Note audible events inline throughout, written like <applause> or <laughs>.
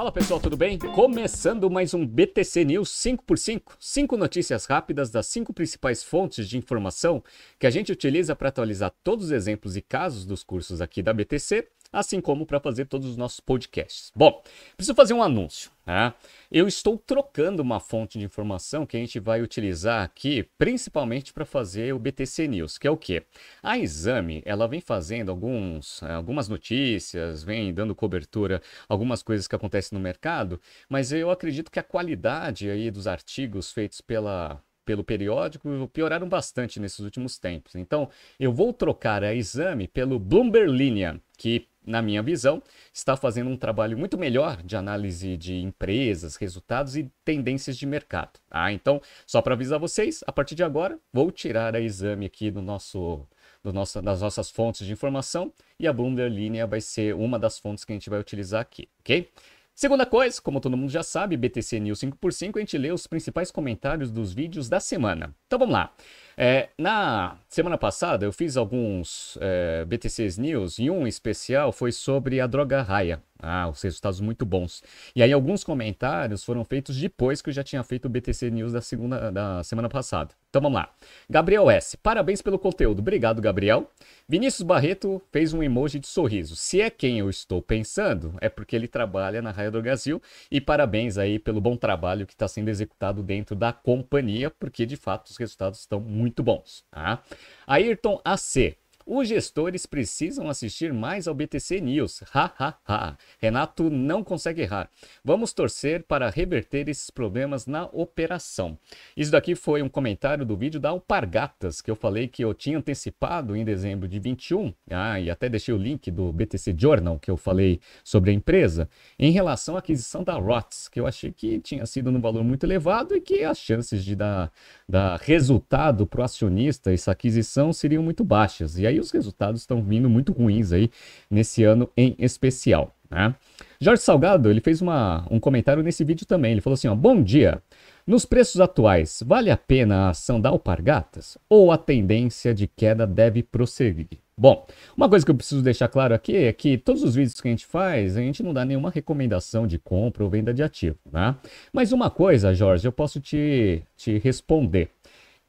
Fala pessoal, tudo bem? Começando mais um BTC News 5x5, 5 notícias rápidas das 5 principais fontes de informação que a gente utiliza para atualizar todos os exemplos e casos dos cursos aqui da BTC assim como para fazer todos os nossos podcasts. Bom, preciso fazer um anúncio. Né? Eu estou trocando uma fonte de informação que a gente vai utilizar aqui, principalmente para fazer o BTC News, que é o quê? A Exame, ela vem fazendo alguns, algumas notícias, vem dando cobertura algumas coisas que acontecem no mercado, mas eu acredito que a qualidade aí dos artigos feitos pela pelo periódico pioraram bastante nesses últimos tempos. Então, eu vou trocar a Exame pelo Bloomberg Linea, que na minha visão, está fazendo um trabalho muito melhor de análise de empresas, resultados e tendências de mercado. Ah, então, só para avisar vocês, a partir de agora, vou tirar a exame aqui do nosso, do nosso, das nossas fontes de informação e a Bloomberg Linea vai ser uma das fontes que a gente vai utilizar aqui, ok? Segunda coisa, como todo mundo já sabe, BTC News 5x5, a gente lê os principais comentários dos vídeos da semana. Então vamos lá. É, na semana passada eu fiz alguns é, BTCs News e um especial foi sobre a droga raia. Ah, os resultados muito bons. E aí alguns comentários foram feitos depois que eu já tinha feito o BTC News da, segunda, da semana passada. Então vamos lá. Gabriel S. Parabéns pelo conteúdo. Obrigado, Gabriel. Vinícius Barreto fez um emoji de sorriso. Se é quem eu estou pensando, é porque ele trabalha na Raia do Brasil. E parabéns aí pelo bom trabalho que está sendo executado dentro da companhia, porque de fato os resultados estão muito bons. Tá? Ayrton AC. Os gestores precisam assistir mais ao BTC News. Ha, ha, ha. Renato não consegue errar. Vamos torcer para reverter esses problemas na operação. Isso daqui foi um comentário do vídeo da Alpargatas, que eu falei que eu tinha antecipado em dezembro de 21. Ah, e até deixei o link do BTC Journal, que eu falei sobre a empresa, em relação à aquisição da ROTS, que eu achei que tinha sido num valor muito elevado e que as chances de dar, dar resultado para o acionista essa aquisição seriam muito baixas. E aí os resultados estão vindo muito ruins aí nesse ano em especial. Né? Jorge Salgado ele fez uma, um comentário nesse vídeo também. Ele falou assim: ó, Bom dia. Nos preços atuais, vale a pena a ação da Alpargatas ou a tendência de queda deve prosseguir? Bom, uma coisa que eu preciso deixar claro aqui é que todos os vídeos que a gente faz, a gente não dá nenhuma recomendação de compra ou venda de ativo, né? Mas uma coisa, Jorge, eu posso te, te responder.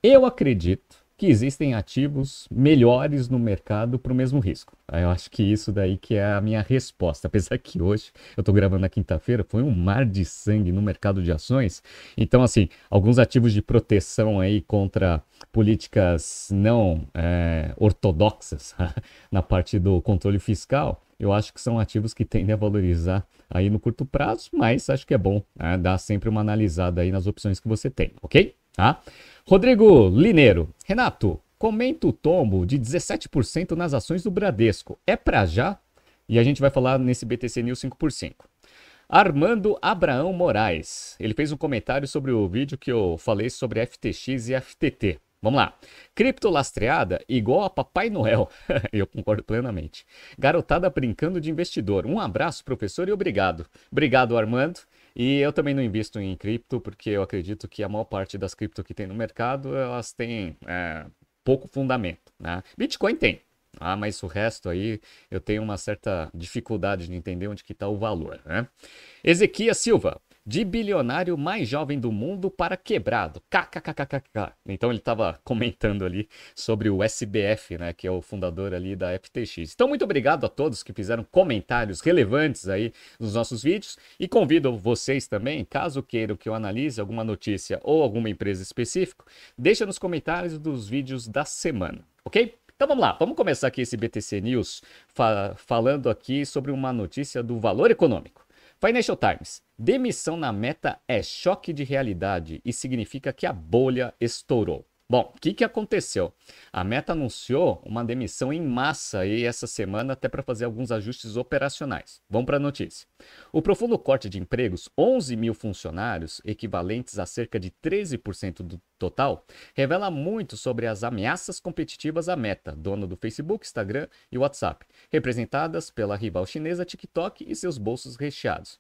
Eu acredito que existem ativos melhores no mercado para o mesmo risco. Eu acho que isso daí que é a minha resposta. <laughs> Apesar que hoje, eu estou gravando na quinta-feira, foi um mar de sangue no mercado de ações. Então, assim, alguns ativos de proteção aí contra políticas não é, ortodoxas <laughs> na parte do controle fiscal, eu acho que são ativos que tendem a valorizar aí no curto prazo, mas acho que é bom né, dar sempre uma analisada aí nas opções que você tem, ok? Tá? Rodrigo Lineiro. Renato, comenta o tombo de 17% nas ações do Bradesco. É para já? E a gente vai falar nesse BTC News 5 por 5 Armando Abraão Moraes. Ele fez um comentário sobre o vídeo que eu falei sobre FTX e FTT. Vamos lá. Cripto lastreada igual a Papai Noel. <laughs> eu concordo plenamente. Garotada brincando de investidor. Um abraço, professor, e obrigado. Obrigado, Armando. E eu também não invisto em cripto, porque eu acredito que a maior parte das cripto que tem no mercado, elas têm é, pouco fundamento. Né? Bitcoin tem, ah, mas o resto aí eu tenho uma certa dificuldade de entender onde que está o valor. Né? Ezequias Silva, de bilionário mais jovem do mundo para quebrado. KKKKK. Então ele estava comentando ali sobre o SBF, né, que é o fundador ali da FTX. Então muito obrigado a todos que fizeram comentários relevantes aí nos nossos vídeos e convido vocês também, caso queiram que eu analise alguma notícia ou alguma empresa específica, deixa nos comentários dos vídeos da semana, ok? Então vamos lá, vamos começar aqui esse BTC News fa falando aqui sobre uma notícia do valor econômico. Financial Times. Demissão na meta é choque de realidade e significa que a bolha estourou. Bom, o que, que aconteceu? A Meta anunciou uma demissão em massa aí essa semana, até para fazer alguns ajustes operacionais. Vamos para a notícia. O profundo corte de empregos, 11 mil funcionários, equivalentes a cerca de 13% do total, revela muito sobre as ameaças competitivas à Meta, dona do Facebook, Instagram e WhatsApp, representadas pela rival chinesa TikTok e seus bolsos recheados.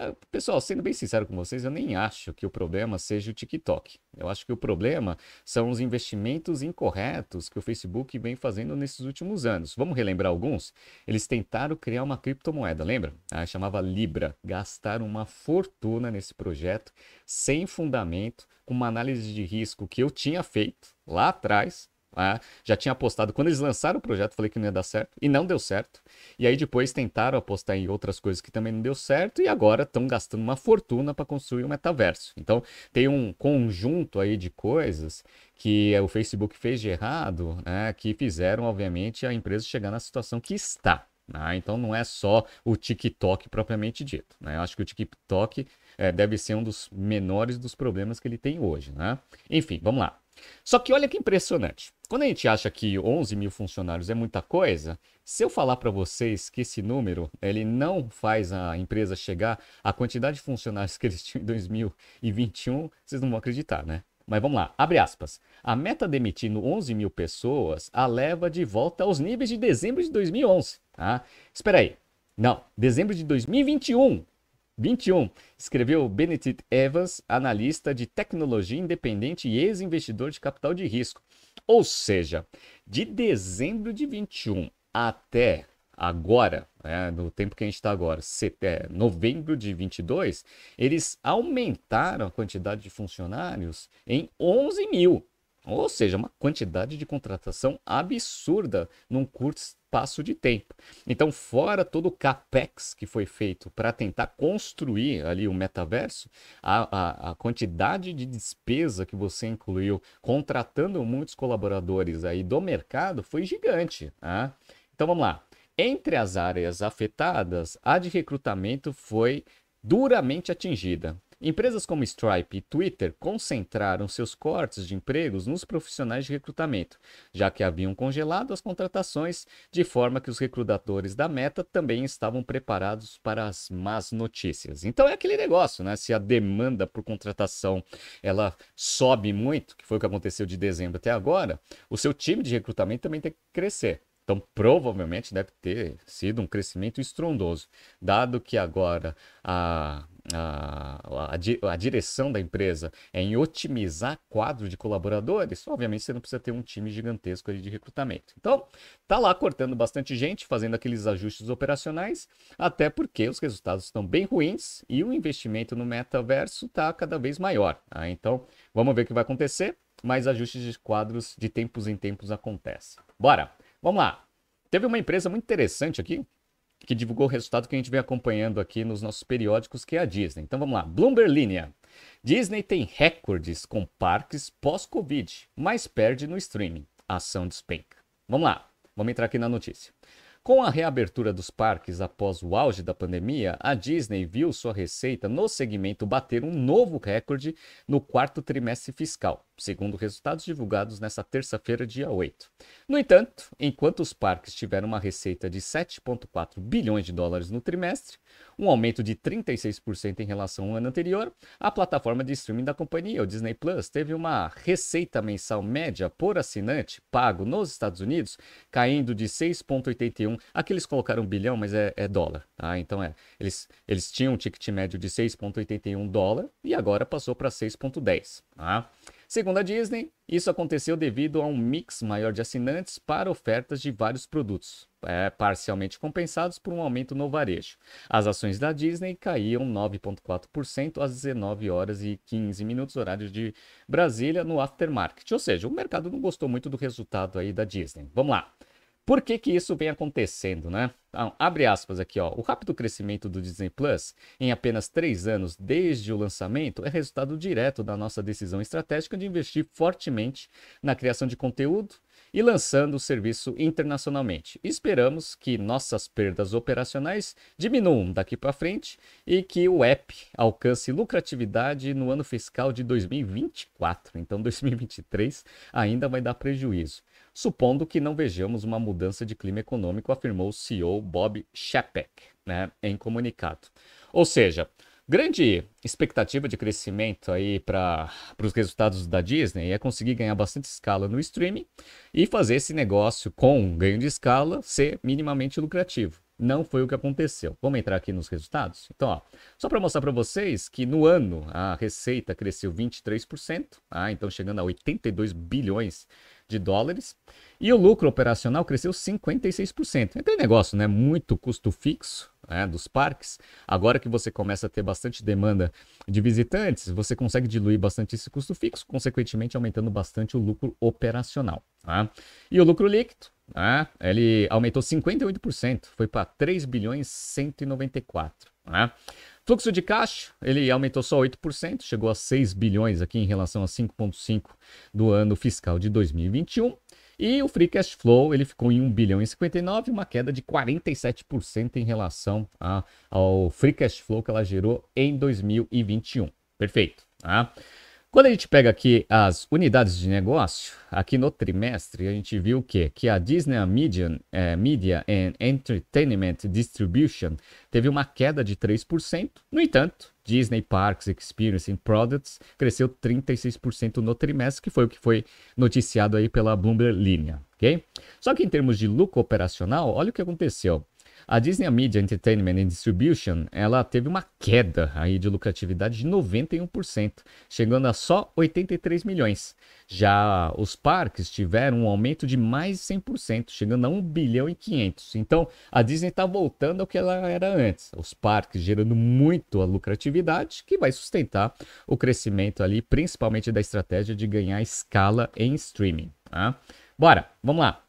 É, pessoal, sendo bem sincero com vocês, eu nem acho que o problema seja o TikTok. Eu acho que o problema são os investimentos incorretos que o Facebook vem fazendo nesses últimos anos. Vamos relembrar alguns? Eles tentaram criar uma criptomoeda, lembra? Ah, chamava Libra. Gastaram uma fortuna nesse projeto, sem fundamento, com uma análise de risco que eu tinha feito lá atrás, né? Já tinha apostado. Quando eles lançaram o projeto, falei que não ia dar certo. E não deu certo. E aí depois tentaram apostar em outras coisas que também não deu certo. E agora estão gastando uma fortuna para construir um metaverso. Então tem um conjunto aí de coisas que o Facebook fez de errado, né? Que fizeram, obviamente, a empresa chegar na situação que está. Né? Então não é só o TikTok propriamente dito. Né? Eu acho que o TikTok é, deve ser um dos menores dos problemas que ele tem hoje. Né? Enfim, vamos lá. Só que olha que impressionante. Quando a gente acha que 11 mil funcionários é muita coisa, se eu falar para vocês que esse número ele não faz a empresa chegar à quantidade de funcionários que eles tinham em 2021, vocês não vão acreditar, né? Mas vamos lá, abre aspas. A meta demitindo 11 mil pessoas a leva de volta aos níveis de dezembro de 2011. Tá? Espera aí. Não, dezembro de 2021. 21. Escreveu Benedict Evans, analista de tecnologia independente e ex-investidor de capital de risco. Ou seja, de dezembro de 21 até agora, né, no tempo que a gente está agora, é, novembro de 22, eles aumentaram a quantidade de funcionários em 11 mil. Ou seja, uma quantidade de contratação absurda num curto espaço de tempo. Então, fora todo o capex que foi feito para tentar construir ali o metaverso, a, a, a, quantidade de despesa que você incluiu contratando muitos colaboradores aí do mercado foi gigante. Tá? Então, vamos lá. Entre as áreas afetadas, a de recrutamento foi duramente atingida. Empresas como Stripe e Twitter concentraram seus cortes de empregos nos profissionais de recrutamento, já que haviam congelado as contratações, de forma que os recrutadores da Meta também estavam preparados para as más notícias. Então é aquele negócio, né? Se a demanda por contratação ela sobe muito, que foi o que aconteceu de dezembro até agora, o seu time de recrutamento também tem que crescer. Então, provavelmente deve ter sido um crescimento estrondoso, dado que agora a, a, a, a, direção da empresa é em otimizar quadro de colaboradores, obviamente você não precisa ter um time gigantesco de recrutamento. Então, tá lá cortando bastante gente, fazendo aqueles ajustes operacionais, até porque os resultados estão bem ruins e o investimento no metaverso está cada vez maior. Tá? Então, vamos ver o que vai acontecer, mas ajustes de quadros de tempos em tempos acontecem. Bora, vamos lá. Teve uma empresa muito interessante aqui, que divulgou o resultado que a gente vem acompanhando aqui nos nossos periódicos, que é a Disney. Então vamos lá, Bloomberg Linha. Disney tem recordes com parques pós-Covid, mas perde no streaming. A ação despenca. Vamos lá, vamos entrar aqui na notícia. Com a reabertura dos parques após o auge da pandemia, a Disney viu sua receita no segmento bater um novo recorde no quarto trimestre fiscal, segundo resultados divulgados nesta terça-feira, dia 8. No entanto, enquanto os parques tiveram uma receita de 7,4 bilhões de dólares no trimestre, um aumento de 36% em relação ao ano anterior, a plataforma de streaming da companhia, o Disney Plus, teve uma receita mensal média por assinante pago nos Estados Unidos caindo de 6,81. Aqui eles colocaram bilhão, mas é, é dólar, tá? Então é, eles, eles tinham um ticket médio de 6,81 dólar e agora passou para 6,10, tá? Segundo a Disney, isso aconteceu devido a um mix maior de assinantes para ofertas de vários produtos, é, parcialmente compensados por um aumento no varejo. As ações da Disney caíam 9,4% às 19 horas e 15 minutos, horário de Brasília, no aftermarket. Ou seja, o mercado não gostou muito do resultado aí da Disney. Vamos lá. Por que, que isso vem acontecendo, né? Então, abre aspas aqui, ó. O rápido crescimento do Disney Plus em apenas três anos desde o lançamento é resultado direto da nossa decisão estratégica de investir fortemente na criação de conteúdo e lançando o serviço internacionalmente. Esperamos que nossas perdas operacionais diminuam daqui para frente e que o app alcance lucratividade no ano fiscal de 2024. Então, 2023 ainda vai dar prejuízo, supondo que não vejamos uma mudança de clima econômico, afirmou o CEO Bob Chapek né, em comunicado. Ou seja, Grande expectativa de crescimento aí para os resultados da Disney é conseguir ganhar bastante escala no streaming e fazer esse negócio com ganho de escala ser minimamente lucrativo. não foi o que aconteceu. Vamos entrar aqui nos resultados? Então, ó, só para mostrar para vocês que no ano a receita cresceu 23%, ah, então chegando a 82 bilhões de dólares. E o lucro operacional cresceu 56%. É aquele negócio, né? Muito custo fixo né, dos parques. Agora que você começa a ter bastante demanda de visitantes, você consegue diluir bastante esse custo fixo, consequentemente aumentando bastante o lucro operacional. Tá? E o lucro líquido, né, ele aumentou 58%, foi para 3 bilhões 194. Né? Fluxo de caixa, ele aumentou só 8%, chegou a 6 bilhões aqui em relação a 5,5 do ano fiscal de 2021. E o free cash flow, ele ficou em 1 bilhão e 59, uma queda de 47% em relação a, ao free cash flow que ela gerou em 2021. Perfeito. Tá? Quando a gente pega aqui as unidades de negócio, aqui no trimestre, a gente viu que, que a Disney Media, é, Media and Entertainment Distribution teve uma queda de 3%. No entanto, Disney Parks Experience and Products cresceu 36% no trimestre, que foi o que foi noticiado aí pela Bloomberg Linha, ok? Só que em termos de lucro operacional, olha o que aconteceu. A Disney Media Entertainment and Distribution, ela teve uma queda aí de lucratividade de 91%, chegando a só 83 milhões. Já os parques tiveram um aumento de mais de 100%, chegando a 1 bilhão e 500. Então, a Disney está voltando ao que ela era antes. Os parques gerando muito a lucratividade, que vai sustentar o crescimento ali, principalmente da estratégia de ganhar escala em streaming. Tá? Bora, vamos lá.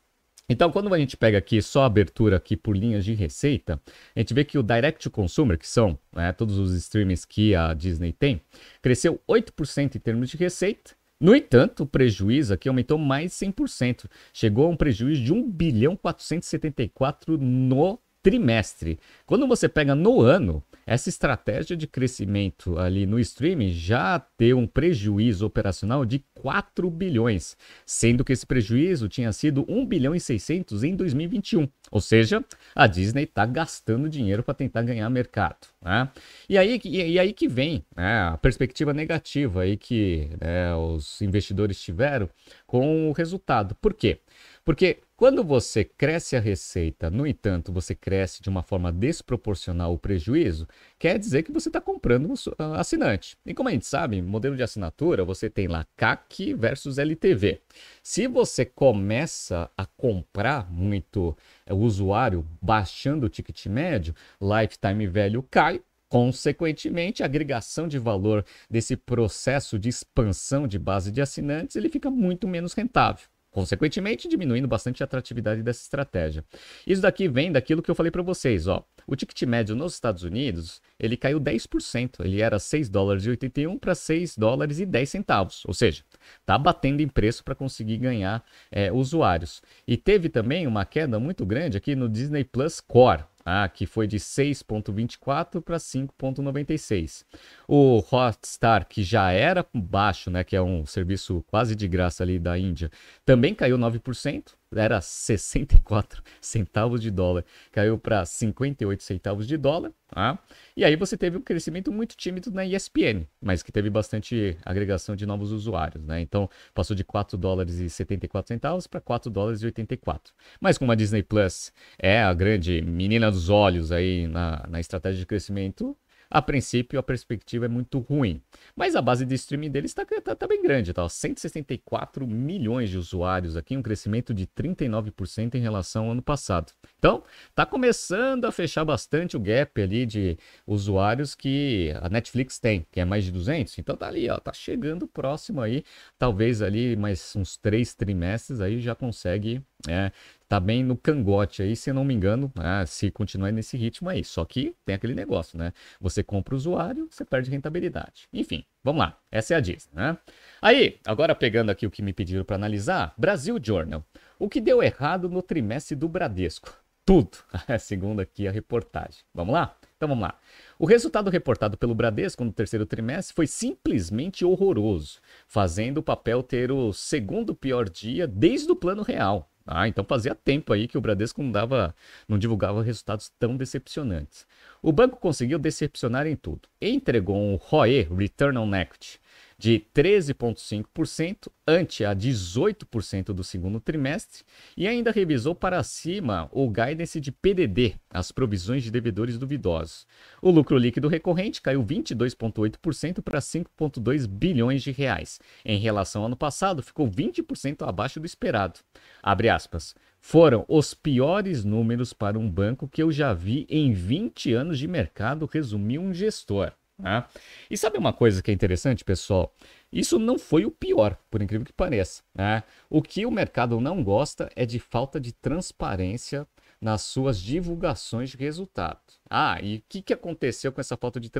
Então, quando a gente pega aqui só a abertura aqui por linhas de receita, a gente vê que o Direct to Consumer, que são né, todos os streams que a Disney tem, cresceu 8% em termos de receita. No entanto, o prejuízo aqui aumentou mais de 100%. Chegou a um prejuízo de 1 bilhão 474 no trimestre. Quando você pega no ano, essa estratégia de crescimento ali no streaming já deu um prejuízo operacional de 4 bilhões, sendo que esse prejuízo tinha sido 1 bilhão e 600 em 2021. Ou seja, a Disney está gastando dinheiro para tentar ganhar mercado. Né? E, aí, e, e, aí que vem né, a perspectiva negativa aí que né, os investidores tiveram com o resultado. Por quê? Porque quando você cresce a receita, no entanto, você cresce de uma forma desproporcional o prejuízo, quer dizer que você está comprando um ah, assinante. E como a gente sabe, modelo de assinatura, você tem lá CAC versus LTV. Se você começa a comprar muito é, o usuário baixando o ticket médio, lifetime value cai, Consequentemente, a agregação de valor desse processo de expansão de base de assinantes ele fica muito menos rentável consequentemente diminuindo bastante a atratividade dessa estratégia. Isso daqui vem daquilo que eu falei para vocês, ó. O ticket médio nos Estados Unidos, ele caiu 10%, ele era 6 dólares e 81 para 6 dólares e 10 centavos, ou seja, tá batendo em preço para conseguir ganhar é, usuários. E teve também uma queda muito grande aqui no Disney Plus Core, ah, que foi de 6.24 para 5.96. O Hotstar, que já era baixo, né, que é um serviço quase de graça ali da Índia, também caiu 9% era 64 centavos de dólar, caiu para 58 centavos de dólar. Tá? E aí você teve um crescimento muito tímido na ESPN, mas que teve bastante agregação de novos usuários. Né? Então passou de 4 dólares e 74 centavos para 4 dólares e 84. Mas como a Disney Plus é a grande menina dos olhos aí na, na estratégia de crescimento, a princípio, a perspectiva é muito ruim. Mas a base de streaming deles está tá, tá bem grande, tá? 164 milhões de usuários aqui, um crescimento de 39% em relação ao ano passado. Então, está começando a fechar bastante o gap ali de usuários que a Netflix tem, que é mais de 200. Então tá ali, ó, tá chegando próximo aí, talvez ali mais uns três trimestres aí já consegue é, tá bem no cangote aí, se não me engano, né, se continuar nesse ritmo aí. Só que tem aquele negócio, né? Você compra o usuário, você perde rentabilidade. Enfim, vamos lá. Essa é a Disney, né? Aí, agora pegando aqui o que me pediram para analisar, Brasil Journal. O que deu errado no trimestre do Bradesco? Tudo, <laughs> segundo aqui a reportagem. Vamos lá? Então vamos lá. O resultado reportado pelo Bradesco no terceiro trimestre foi simplesmente horroroso, fazendo o papel ter o segundo pior dia desde o plano real. Ah, então fazia tempo aí que o Bradesco não dava, não divulgava resultados tão decepcionantes. O banco conseguiu decepcionar em tudo. Entregou um ROE, Return on Equity, de 13,5% ante a 18% do segundo trimestre e ainda revisou para cima o guidance de PDD, as provisões de devedores duvidosos. O lucro líquido recorrente caiu 22,8% para 5,2 bilhões de reais. Em relação ao ano passado, ficou 20% abaixo do esperado. Abre aspas. Foram os piores números para um banco que eu já vi em 20 anos de mercado, resumiu um gestor. Né? E sabe uma coisa que é interessante, pessoal? Isso não foi o pior, por incrível que pareça. Né? O que o mercado não gosta é de falta de transparência nas suas divulgações de resultados. Ah, e o que, que aconteceu com essa falta de,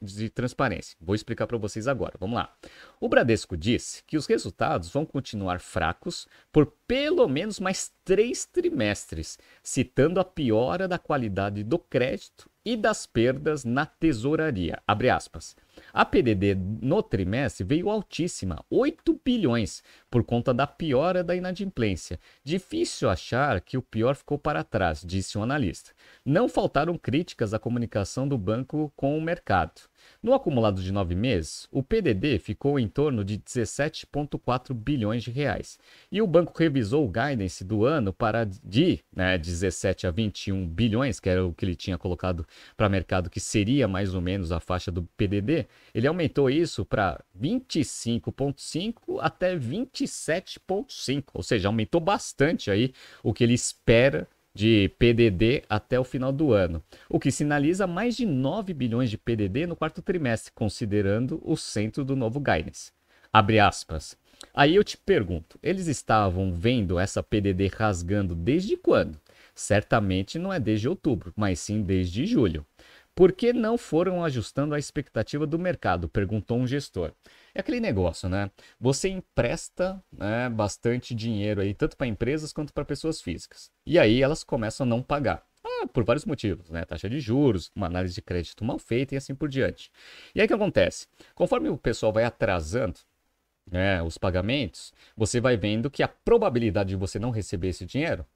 de transparência? Vou explicar para vocês agora. Vamos lá. O Bradesco disse que os resultados vão continuar fracos por pelo menos mais três trimestres, citando a piora da qualidade do crédito e das perdas na tesouraria. Abre aspas. A PDD no trimestre veio altíssima, 8 bilhões, por conta da piora da inadimplência. Difícil achar que o pior ficou para trás, disse o um analista. Não faltaram críticas à comunicação do banco com o mercado. No acumulado de nove meses, o PDD ficou em torno de 17,4 bilhões de reais. E o banco revisou o guidance do ano para de né, 17 a 21 bilhões, que era o que ele tinha colocado para mercado, que seria mais ou menos a faixa do PDD. Ele aumentou isso para 25,5 até 27,5, ou seja, aumentou bastante aí o que ele espera de PDD até o final do ano, o que sinaliza mais de 9 bilhões de PDD no quarto trimestre, considerando o centro do novo guidance. Abre aspas. Aí eu te pergunto, eles estavam vendo essa PDD rasgando desde quando? Certamente não é desde outubro, mas sim desde julho. Por que não foram ajustando a expectativa do mercado? perguntou um gestor. É aquele negócio, né? Você empresta né, bastante dinheiro aí, tanto para empresas quanto para pessoas físicas. E aí elas começam a não pagar. Ah, por vários motivos, né? Taxa de juros, uma análise de crédito mal feita e assim por diante. E aí o que acontece? Conforme o pessoal vai atrasando né, os pagamentos, você vai vendo que a probabilidade de você não receber esse dinheiro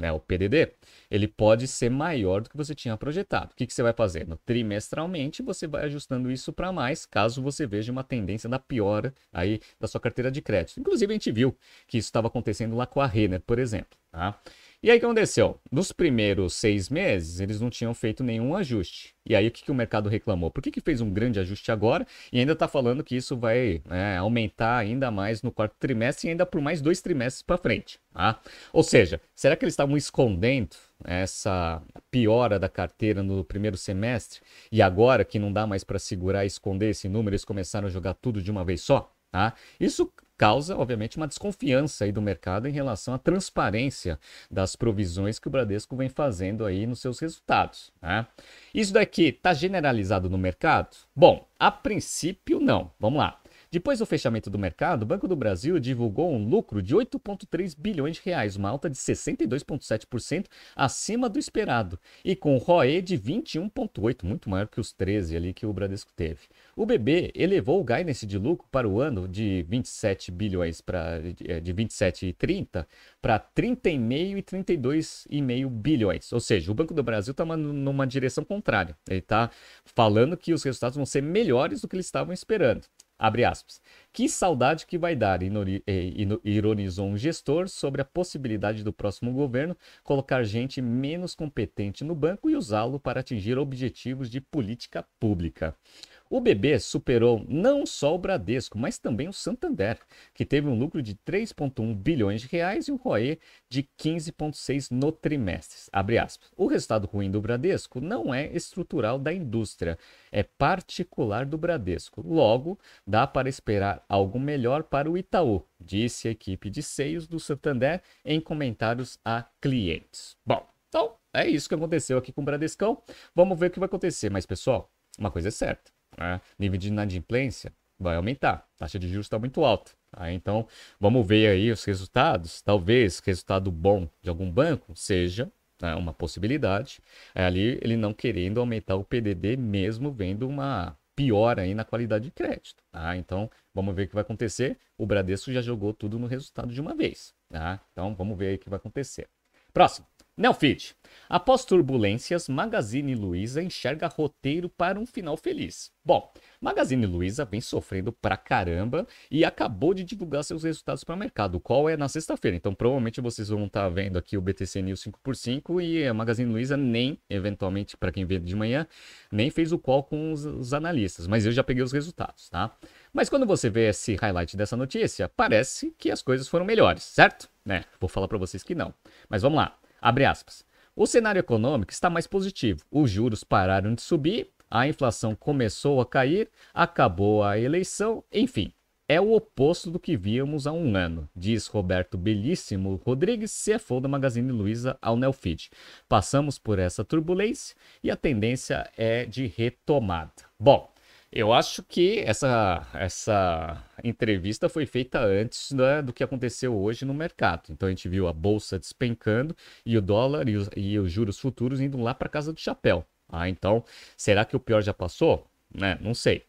né, o PDD, ele pode ser maior do que você tinha projetado. O que, que você vai fazendo? Trimestralmente, você vai ajustando isso para mais, caso você veja uma tendência da piora aí da sua carteira de crédito. Inclusive, a gente viu que isso estava acontecendo lá com a Renner, por exemplo. Tá? E aí o que aconteceu? Nos primeiros seis meses, eles não tinham feito nenhum ajuste. E aí o que, que o mercado reclamou? Por que, que fez um grande ajuste agora e ainda está falando que isso vai né, aumentar ainda mais no quarto trimestre e ainda por mais dois trimestres para frente? Tá? Ou seja, será que eles estavam escondendo essa piora da carteira no primeiro semestre e agora que não dá mais para segurar e esconder esse número, eles começaram a jogar tudo de uma vez só? Tá? Isso causa, obviamente, uma desconfiança aí do mercado em relação à transparência das provisões que o Bradesco vem fazendo aí nos seus resultados. Né? Isso daqui está generalizado no mercado? Bom, a princípio não. Vamos lá. Depois do fechamento do mercado, o Banco do Brasil divulgou um lucro de 8,3 bilhões de reais, uma alta de 62,7% acima do esperado, e com ROE de 21,8%, muito maior que os 13 ali que o Bradesco teve. O BB elevou o guidance de lucro para o ano de 27 bilhões para de 27,30 para 30,5 e 32,5 bilhões. Ou seja, o Banco do Brasil está numa direção contrária. Ele está falando que os resultados vão ser melhores do que eles estavam esperando. Abre aspas. Que saudade que vai dar, ironizou um gestor sobre a possibilidade do próximo governo colocar gente menos competente no banco e usá-lo para atingir objetivos de política pública. O BB superou não só o Bradesco, mas também o Santander, que teve um lucro de 3,1 bilhões de reais e um ROE de 15,6 no trimestre. O resultado ruim do Bradesco não é estrutural da indústria, é particular do Bradesco. Logo, dá para esperar algo melhor para o Itaú, disse a equipe de seios do Santander em comentários a clientes. Bom, então é isso que aconteceu aqui com o Bradescão. Vamos ver o que vai acontecer. Mas, pessoal, uma coisa é certa né? nível de inadimplência vai aumentar, a taxa de juros está muito alta. Tá? Então, vamos ver aí os resultados. Talvez resultado bom de algum banco seja né, uma possibilidade. É ali ele não querendo aumentar o PDD, mesmo vendo uma piora aí na qualidade de crédito. Tá? Então, vamos ver o que vai acontecer. O Bradesco já jogou tudo no resultado de uma vez. Tá? Então, vamos ver o que vai acontecer. Próximo. Nelfeed. Após turbulências, Magazine Luiza enxerga roteiro para um final feliz. Bom, Magazine Luiza vem sofrendo pra caramba e acabou de divulgar seus resultados para o mercado, qual é na sexta-feira. Então, provavelmente vocês vão estar tá vendo aqui o BTC News 5x5 e a Magazine Luiza nem, eventualmente, para quem vê de manhã, nem fez o call com os, os analistas, mas eu já peguei os resultados, tá? Mas quando você vê esse highlight dessa notícia, parece que as coisas foram melhores, certo? Né? Vou falar para vocês que não. Mas vamos lá. Abre aspas. O cenário econômico está mais positivo. Os juros pararam de subir, a inflação começou a cair, acabou a eleição, enfim. É o oposto do que víamos há um ano, diz Roberto Belíssimo Rodrigues, CFO da Magazine Luiza ao Nelfeed. Passamos por essa turbulência e a tendência é de retomada. Bom, eu acho que essa, essa entrevista foi feita antes né, do que aconteceu hoje no mercado. Então a gente viu a bolsa despencando e o dólar e os, e os juros futuros indo lá para casa do chapéu. Ah, então, será que o pior já passou? Né? Não sei.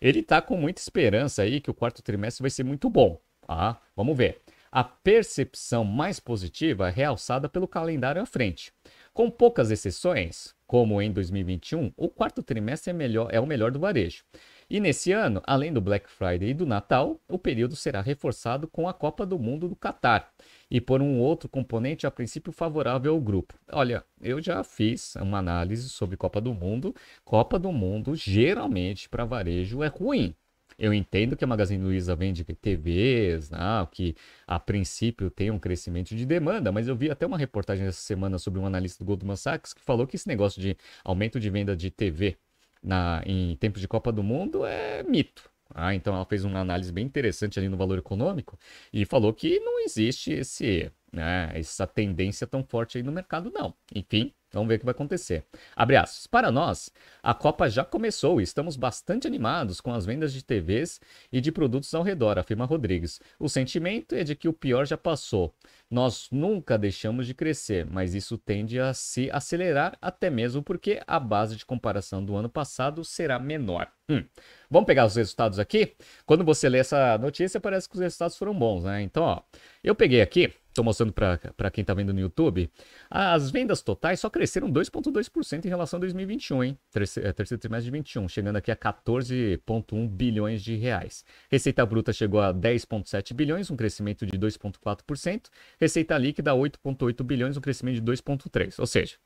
Ele está com muita esperança aí que o quarto trimestre vai ser muito bom. Ah, vamos ver. A percepção mais positiva é realçada pelo calendário à frente. Com poucas exceções, como em 2021, o quarto trimestre é, melhor, é o melhor do varejo. E nesse ano, além do Black Friday e do Natal, o período será reforçado com a Copa do Mundo do Catar e por um outro componente a princípio favorável ao grupo. Olha, eu já fiz uma análise sobre Copa do Mundo. Copa do Mundo geralmente para varejo é ruim. Eu entendo que a Magazine Luiza vende TVs, né, que a princípio tem um crescimento de demanda, mas eu vi até uma reportagem essa semana sobre um analista do Goldman Sachs que falou que esse negócio de aumento de venda de TV na, em tempos de Copa do Mundo é mito. Ah, então ela fez uma análise bem interessante ali no valor econômico e falou que não existe esse, né, essa tendência tão forte aí no mercado, não. Enfim, Vamos ver o que vai acontecer. Abre aspas. Para nós, a Copa já começou e estamos bastante animados com as vendas de TVs e de produtos ao redor, afirma Rodrigues. O sentimento é de que o pior já passou. Nós nunca deixamos de crescer, mas isso tende a se acelerar, até mesmo porque a base de comparação do ano passado será menor. Hum. Vamos pegar os resultados aqui? Quando você lê essa notícia, parece que os resultados foram bons, né? Então, ó, eu peguei aqui estou mostrando para quem está vendo no YouTube, as vendas totais só cresceram 2,2% em relação a 2021, hein? Terceiro, é, terceiro trimestre de 21, chegando aqui a 14,1 bilhões de reais. Receita bruta chegou a 10,7 bilhões, um crescimento de 2,4%. Receita líquida 8,8 bilhões, um crescimento de 2,3%. Ou seja,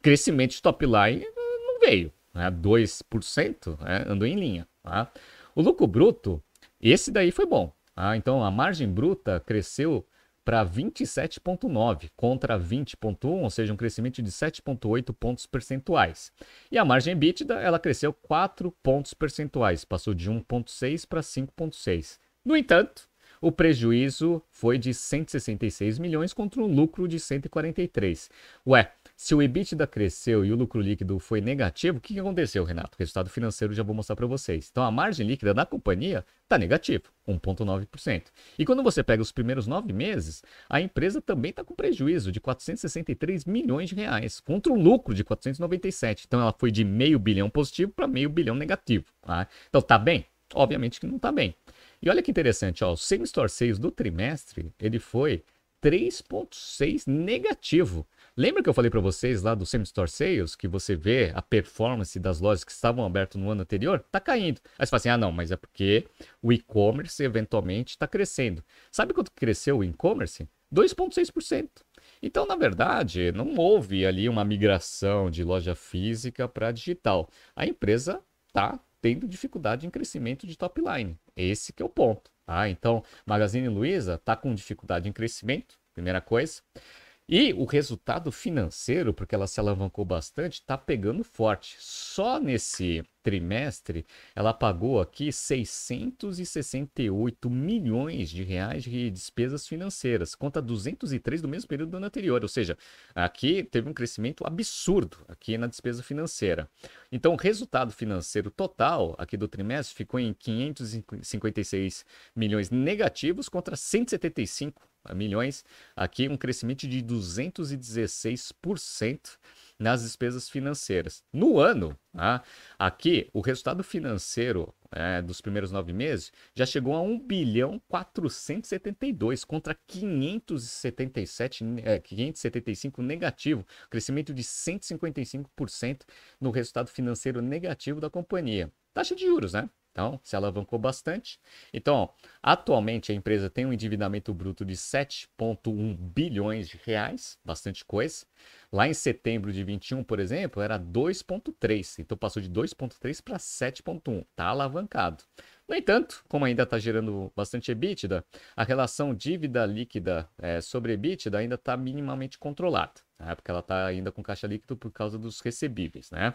crescimento de top line não veio, né? 2% né? andou em linha. Tá? O lucro bruto, esse daí foi bom. Ah, então a margem bruta cresceu para 27,9 contra 20,1, ou seja, um crescimento de 7,8 pontos percentuais. E a margem EBITDA, ela cresceu 4 pontos percentuais, passou de 1,6 para 5,6. No entanto, o prejuízo foi de 166 milhões contra um lucro de 143. Ué, se o EBITDA cresceu e o lucro líquido foi negativo, o que aconteceu, Renato? O resultado financeiro já vou mostrar para vocês. Então a margem líquida da companhia está negativo, 1,9%. E quando você pega os primeiros nove meses, a empresa também está com prejuízo de 463 milhões de reais, contra um lucro de 497. Então ela foi de meio bilhão positivo para meio bilhão negativo. Tá? Então tá bem? Obviamente que não está bem. E olha que interessante, ó, o same store sales do trimestre, ele foi 3.6 negativo. Lembra que eu falei para vocês lá do Same Store Sales, que você vê a performance das lojas que estavam abertas no ano anterior? Tá caindo. Aí você fala assim, ah não, mas é porque o e-commerce eventualmente está crescendo. Sabe quanto cresceu o e-commerce? 2,6%. Então, na verdade, não houve ali uma migração de loja física para digital. A empresa está tendo dificuldade em crescimento de top line. Esse que é o ponto. Tá? Então, Magazine Luiza está com dificuldade em crescimento, primeira coisa. E o resultado financeiro, porque ela se alavancou bastante, está pegando forte. Só nesse trimestre, ela pagou aqui 668 milhões de reais de despesas financeiras, conta 203 do mesmo período do ano anterior, ou seja, aqui teve um crescimento absurdo aqui na despesa financeira. Então, o resultado financeiro total aqui do trimestre ficou em 556 milhões negativos contra 175 milhões, aqui um crescimento de 216%. Nas despesas financeiras. No ano, tá? aqui, o resultado financeiro é, dos primeiros nove meses já chegou a 1 bilhão 472 contra 577, é, 575 negativo, crescimento de 155% no resultado financeiro negativo da companhia. Taxa de juros, né? Então, se alavancou bastante. Então, atualmente a empresa tem um endividamento bruto de 7,1 bilhões de reais, bastante coisa. Lá em setembro de 21, por exemplo, era 2,3. Então, passou de 2,3 para 7,1. Está alavancado. No entanto, como ainda está gerando bastante EBITDA, a relação dívida líquida é, sobre EBITDA ainda está minimamente controlada. Né? Porque ela está ainda com caixa líquido por causa dos recebíveis. Né?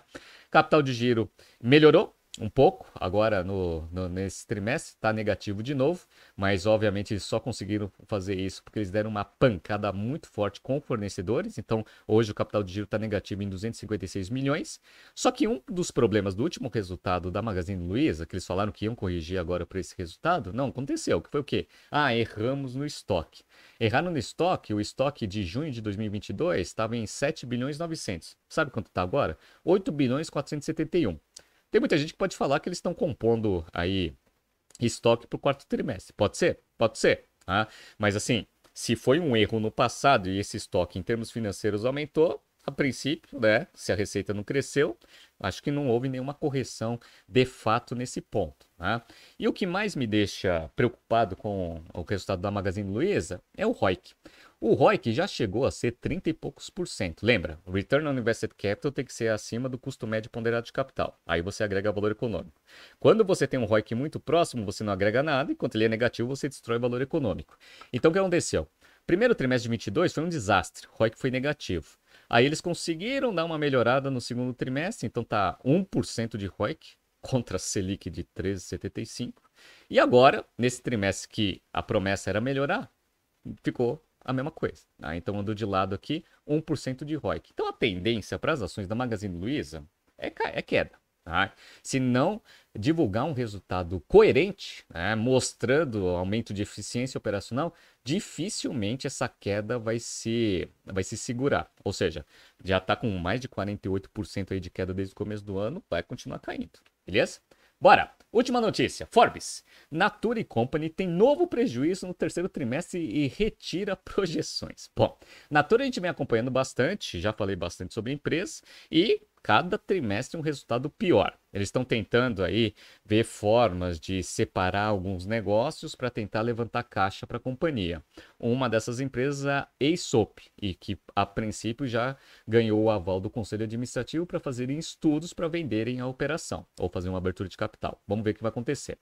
Capital de giro melhorou, um pouco agora no, no nesse trimestre, está negativo de novo, mas obviamente eles só conseguiram fazer isso porque eles deram uma pancada muito forte com fornecedores. Então hoje o capital de giro está negativo em 256 milhões. Só que um dos problemas do último resultado da Magazine Luiza, que eles falaram que iam corrigir agora para esse resultado, não aconteceu. Que foi o quê? Ah, erramos no estoque. Erraram no estoque, o estoque de junho de 2022 estava em 7 bilhões 900. Sabe quanto está agora? 8 bilhões 471. Tem muita gente que pode falar que eles estão compondo aí estoque para o quarto trimestre. Pode ser? Pode ser. Tá? Mas assim, se foi um erro no passado e esse estoque em termos financeiros aumentou, a princípio, né, se a receita não cresceu, acho que não houve nenhuma correção de fato nesse ponto. Tá? E o que mais me deixa preocupado com o resultado da Magazine Luiza é o ROIC. O ROIC já chegou a ser 30 e poucos por cento. Lembra, o Return on Invested Capital tem que ser acima do custo médio ponderado de capital. Aí você agrega valor econômico. Quando você tem um ROIC muito próximo, você não agrega nada, enquanto ele é negativo, você destrói valor econômico. Então o que aconteceu? Primeiro trimestre de 22 foi um desastre, o ROIC foi negativo. Aí eles conseguiram dar uma melhorada no segundo trimestre, então tá 1% de ROIC contra a Selic de 13,75. E agora, nesse trimestre que a promessa era melhorar, ficou a mesma coisa. Tá? Então andou de lado aqui 1% de ROIC. Então a tendência para as ações da Magazine Luiza é, é queda. Tá? Se não divulgar um resultado coerente, né, mostrando aumento de eficiência operacional, dificilmente essa queda vai se, vai se segurar. Ou seja, já está com mais de 48% aí de queda desde o começo do ano, vai continuar caindo. Beleza? Bora! Última notícia: Forbes. Natura Company tem novo prejuízo no terceiro trimestre e retira projeções. Bom, Natura a gente vem acompanhando bastante, já falei bastante sobre a empresa e cada trimestre um resultado pior. Eles estão tentando aí ver formas de separar alguns negócios para tentar levantar caixa para a companhia. Uma dessas empresas é a Aesop, e que a princípio já ganhou o aval do conselho administrativo para fazerem estudos para venderem a operação ou fazer uma abertura de capital. Vamos ver o que vai acontecer.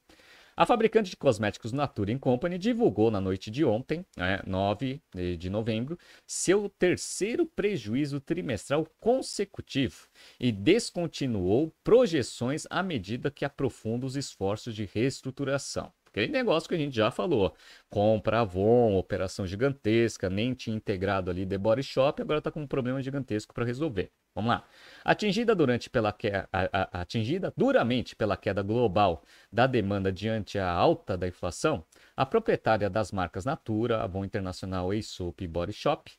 A fabricante de cosméticos Nature Company divulgou na noite de ontem, né, 9 de novembro, seu terceiro prejuízo trimestral consecutivo e descontinuou projeções à medida que aprofunda os esforços de reestruturação. Aquele negócio que a gente já falou. Compra Avon, operação gigantesca, nem tinha integrado ali The Body Shop, agora está com um problema gigantesco para resolver. Vamos lá. Atingida, durante pela que... atingida duramente pela queda global da demanda diante a alta da inflação, a proprietária das marcas Natura, Avon Internacional, Aesop e Body Shop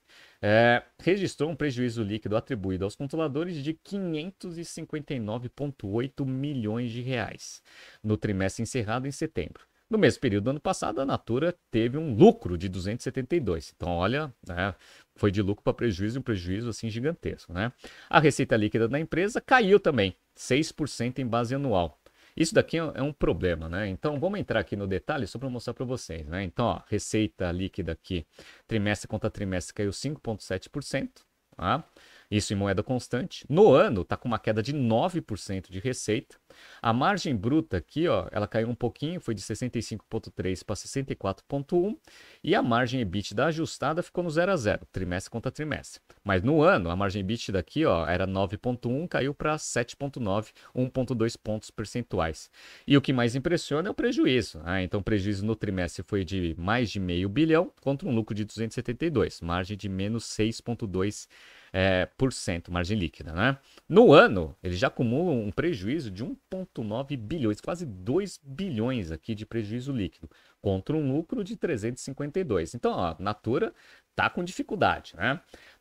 é, registrou um prejuízo líquido atribuído aos controladores de 559,8 milhões de reais no trimestre encerrado em setembro. No mesmo período do ano passado, a Natura teve um lucro de 272. Então, olha, né, foi de lucro para prejuízo, um prejuízo assim gigantesco. Né? A receita líquida da empresa caiu também, 6% em base anual. Isso daqui é um problema, né? Então vamos entrar aqui no detalhe só para mostrar para vocês, né? Então, ó, receita líquida aqui, trimestre contra trimestre caiu 5,7%, tá? Isso em moeda constante. No ano, está com uma queda de 9% de receita. A margem bruta aqui, ó, ela caiu um pouquinho, foi de 65,3 para 64,1. E a margem EBITDA ajustada ficou no 0 a 0, trimestre contra trimestre. Mas no ano, a margem EBITDA aqui ó, era 9,1, caiu para 7,9, 1,2 pontos percentuais. E o que mais impressiona é o prejuízo. Né? Então, o prejuízo no trimestre foi de mais de meio bilhão contra um lucro de 272, margem de menos 6,2 é, por cento, margem líquida. Né? No ano, ele já acumula um prejuízo de 1,9 bilhões, quase 2 bilhões aqui de prejuízo líquido, contra um lucro de 352. Então, a Natura está com dificuldade. Né?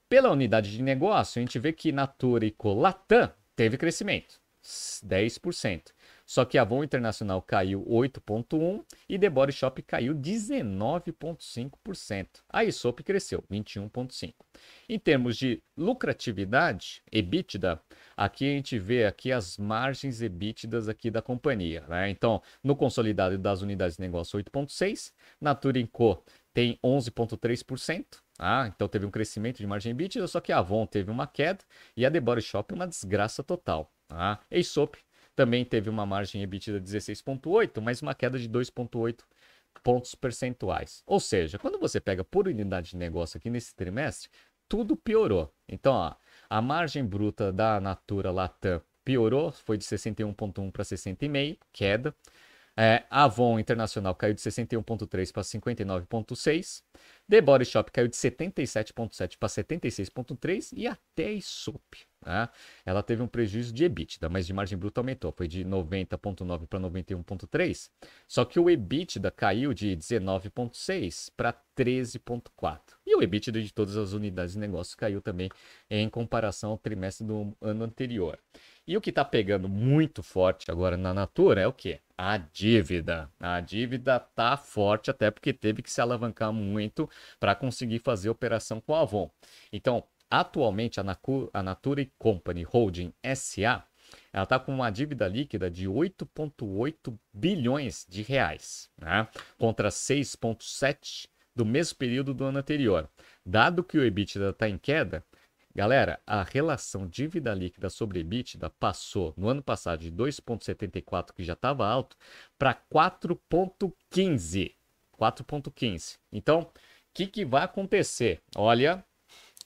Pela unidade de negócio, a gente vê que Natura e Colatam teve crescimento, 10%. Só que a Avon Internacional caiu 8,1% e The Body Shop caiu 19,5%. A Isop cresceu 21,5%. Em termos de lucratividade, EBITDA, aqui a gente vê aqui as margens EBITDAs aqui da companhia. Né? Então, no consolidado das unidades de negócio 8,6%, Natura Co tem 11,3%. Ah, então teve um crescimento de margem EBITDA, só que a Avon teve uma queda e a The Body Shop uma desgraça total. Ah, Aesop também teve uma margem EBITDA de 16,8, mas uma queda de 2,8 pontos percentuais. Ou seja, quando você pega por unidade de negócio aqui nesse trimestre, tudo piorou. Então, ó, a margem bruta da Natura Latam piorou, foi de 61,1 para 60,5, queda. É, Avon Internacional caiu de 61,3 para 59,6. The Body Shop caiu de 77,7 para 76,3 e até Isop. Né? Ela teve um prejuízo de EBITDA, mas de margem bruta aumentou, foi de 90,9 para 91,3. Só que o EBITDA caiu de 19,6 para 13,4. E o EBITDA de todas as unidades de negócio caiu também em comparação ao trimestre do ano anterior. E o que está pegando muito forte agora na Natura é o que? A dívida. A dívida tá forte até porque teve que se alavancar muito para conseguir fazer operação com a Avon. Então, atualmente a, Nacu, a Natura Company Holding SA ela está com uma dívida líquida de 8,8 bilhões de reais, né? contra 6,7 do mesmo período do ano anterior. Dado que o EBITDA está em queda, Galera, a relação dívida líquida sobre EBITDA passou no ano passado de 2,74, que já estava alto, para 4,15. 4,15. Então, o que, que vai acontecer? Olha,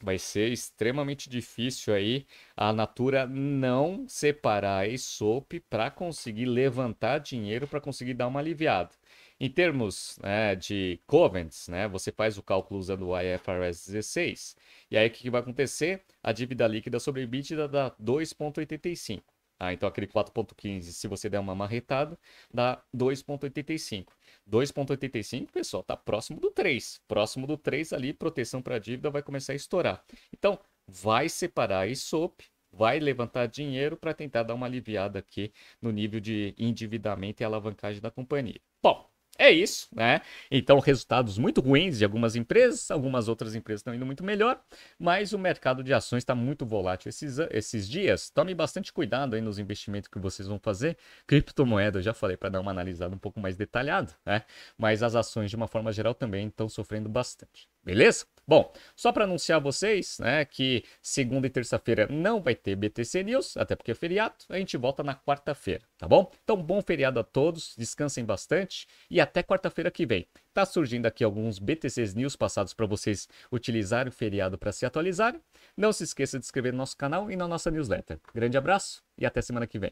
vai ser extremamente difícil aí a Natura não separar a ESOP para conseguir levantar dinheiro para conseguir dar uma aliviada. Em termos né, de covenants, né, você faz o cálculo usando o IFRS 16. E aí o que, que vai acontecer? A dívida líquida sobre EBITDA dá 2,85. Ah, então aquele 4,15, se você der uma marretada, dá 2,85. 2,85, pessoal, tá próximo do 3. Próximo do 3 ali, proteção para dívida vai começar a estourar. Então, vai separar a ISOP, vai levantar dinheiro para tentar dar uma aliviada aqui no nível de endividamento e alavancagem da companhia. Bom, é isso, né? Então, resultados muito ruins de algumas empresas, algumas outras empresas estão indo muito melhor, mas o mercado de ações está muito volátil esses, esses dias. Tome bastante cuidado aí nos investimentos que vocês vão fazer. Criptomoeda, eu já falei para dar uma analisada um pouco mais detalhada, né? Mas as ações, de uma forma geral, também estão sofrendo bastante. Beleza? Bom, só para anunciar a vocês, né, que segunda e terça-feira não vai ter BTC News, até porque é feriado, a gente volta na quarta-feira, tá bom? Então, bom feriado a todos, descansem bastante e até quarta-feira que vem. Tá surgindo aqui alguns BTCs News passados para vocês utilizarem o feriado para se atualizarem. Não se esqueça de inscrever no nosso canal e na nossa newsletter. Grande abraço e até semana que vem.